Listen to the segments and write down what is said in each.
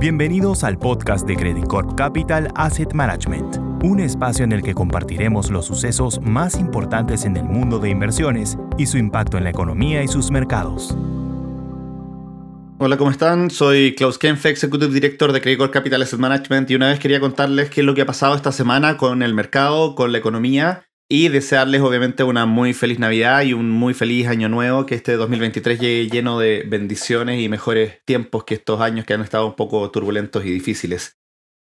Bienvenidos al podcast de Credit Corp Capital Asset Management, un espacio en el que compartiremos los sucesos más importantes en el mundo de inversiones y su impacto en la economía y sus mercados. Hola, ¿cómo están? Soy Klaus Kenfe, Executive Director de Credit Corp Capital Asset Management y una vez quería contarles qué es lo que ha pasado esta semana con el mercado, con la economía y desearles obviamente una muy feliz Navidad y un muy feliz año nuevo, que este 2023 llegue lleno de bendiciones y mejores tiempos que estos años que han estado un poco turbulentos y difíciles.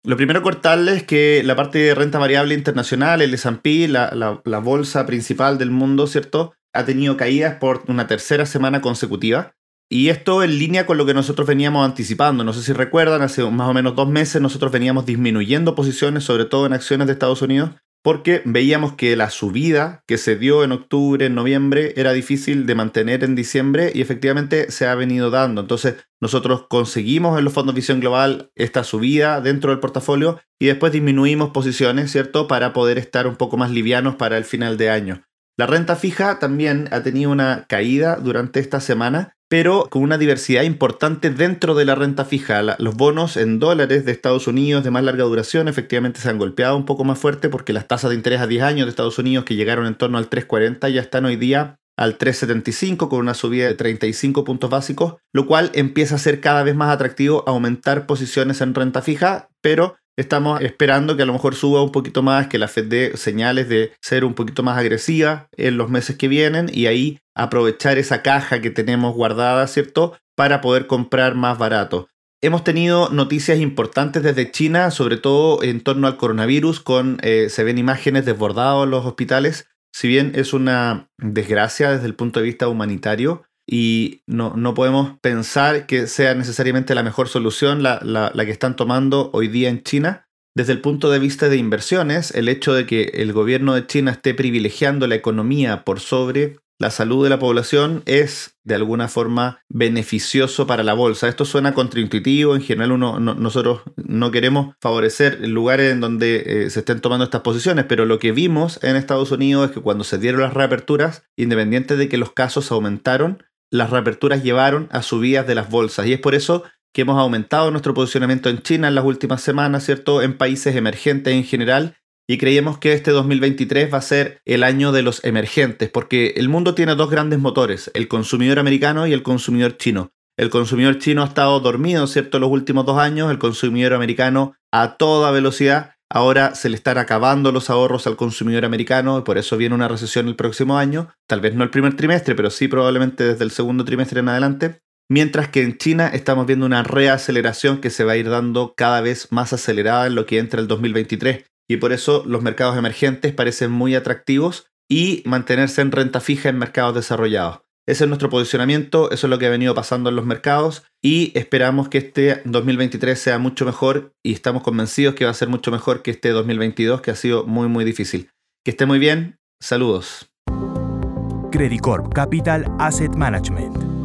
Lo primero cortarles es que la parte de renta variable internacional, el S&P, la, la bolsa principal del mundo, ¿cierto? Ha tenido caídas por una tercera semana consecutiva. Y esto en línea con lo que nosotros veníamos anticipando. No sé si recuerdan, hace más o menos dos meses nosotros veníamos disminuyendo posiciones, sobre todo en acciones de Estados Unidos, porque veíamos que la subida que se dio en octubre, en noviembre, era difícil de mantener en diciembre y efectivamente se ha venido dando. Entonces nosotros conseguimos en los fondos Visión Global esta subida dentro del portafolio y después disminuimos posiciones, ¿cierto? Para poder estar un poco más livianos para el final de año. La renta fija también ha tenido una caída durante esta semana pero con una diversidad importante dentro de la renta fija. los bonos en dólares de Estados Unidos de más larga duración efectivamente se han golpeado un poco más fuerte porque las tasas de interés a 10 años de Estados Unidos que llegaron en torno al 3,40 ya están hoy día al 3,75 con una subida de 35 puntos básicos, lo cual empieza a ser cada vez más atractivo aumentar posiciones en renta fija, pero Estamos esperando que a lo mejor suba un poquito más, que la Fed dé señales de ser un poquito más agresiva en los meses que vienen y ahí aprovechar esa caja que tenemos guardada, ¿cierto? Para poder comprar más barato. Hemos tenido noticias importantes desde China, sobre todo en torno al coronavirus, con eh, se ven imágenes desbordados en los hospitales. Si bien es una desgracia desde el punto de vista humanitario, y no, no, podemos pensar que sea necesariamente la mejor solución la, la, la, que están tomando hoy día en China. Desde el punto de vista de inversiones, el hecho de que el gobierno de China esté privilegiando la economía por sobre la salud de la población es de alguna forma beneficioso para la bolsa. Esto suena contraintuitivo, en general uno, nosotros no queremos favorecer lugares en donde eh, se estén tomando estas posiciones, pero lo que vimos en Estados Unidos es que cuando se dieron las reaperturas, independiente de que los casos aumentaron, las reaperturas llevaron a subidas de las bolsas y es por eso que hemos aumentado nuestro posicionamiento en China en las últimas semanas, ¿cierto? En países emergentes en general y creíamos que este 2023 va a ser el año de los emergentes porque el mundo tiene dos grandes motores, el consumidor americano y el consumidor chino. El consumidor chino ha estado dormido, ¿cierto?, los últimos dos años, el consumidor americano a toda velocidad Ahora se le están acabando los ahorros al consumidor americano y por eso viene una recesión el próximo año, tal vez no el primer trimestre, pero sí probablemente desde el segundo trimestre en adelante. Mientras que en China estamos viendo una reaceleración que se va a ir dando cada vez más acelerada en lo que entra el 2023. Y por eso los mercados emergentes parecen muy atractivos y mantenerse en renta fija en mercados desarrollados. Ese es nuestro posicionamiento, eso es lo que ha venido pasando en los mercados y esperamos que este 2023 sea mucho mejor y estamos convencidos que va a ser mucho mejor que este 2022 que ha sido muy muy difícil. Que esté muy bien, saludos. Credit Corp Capital Asset Management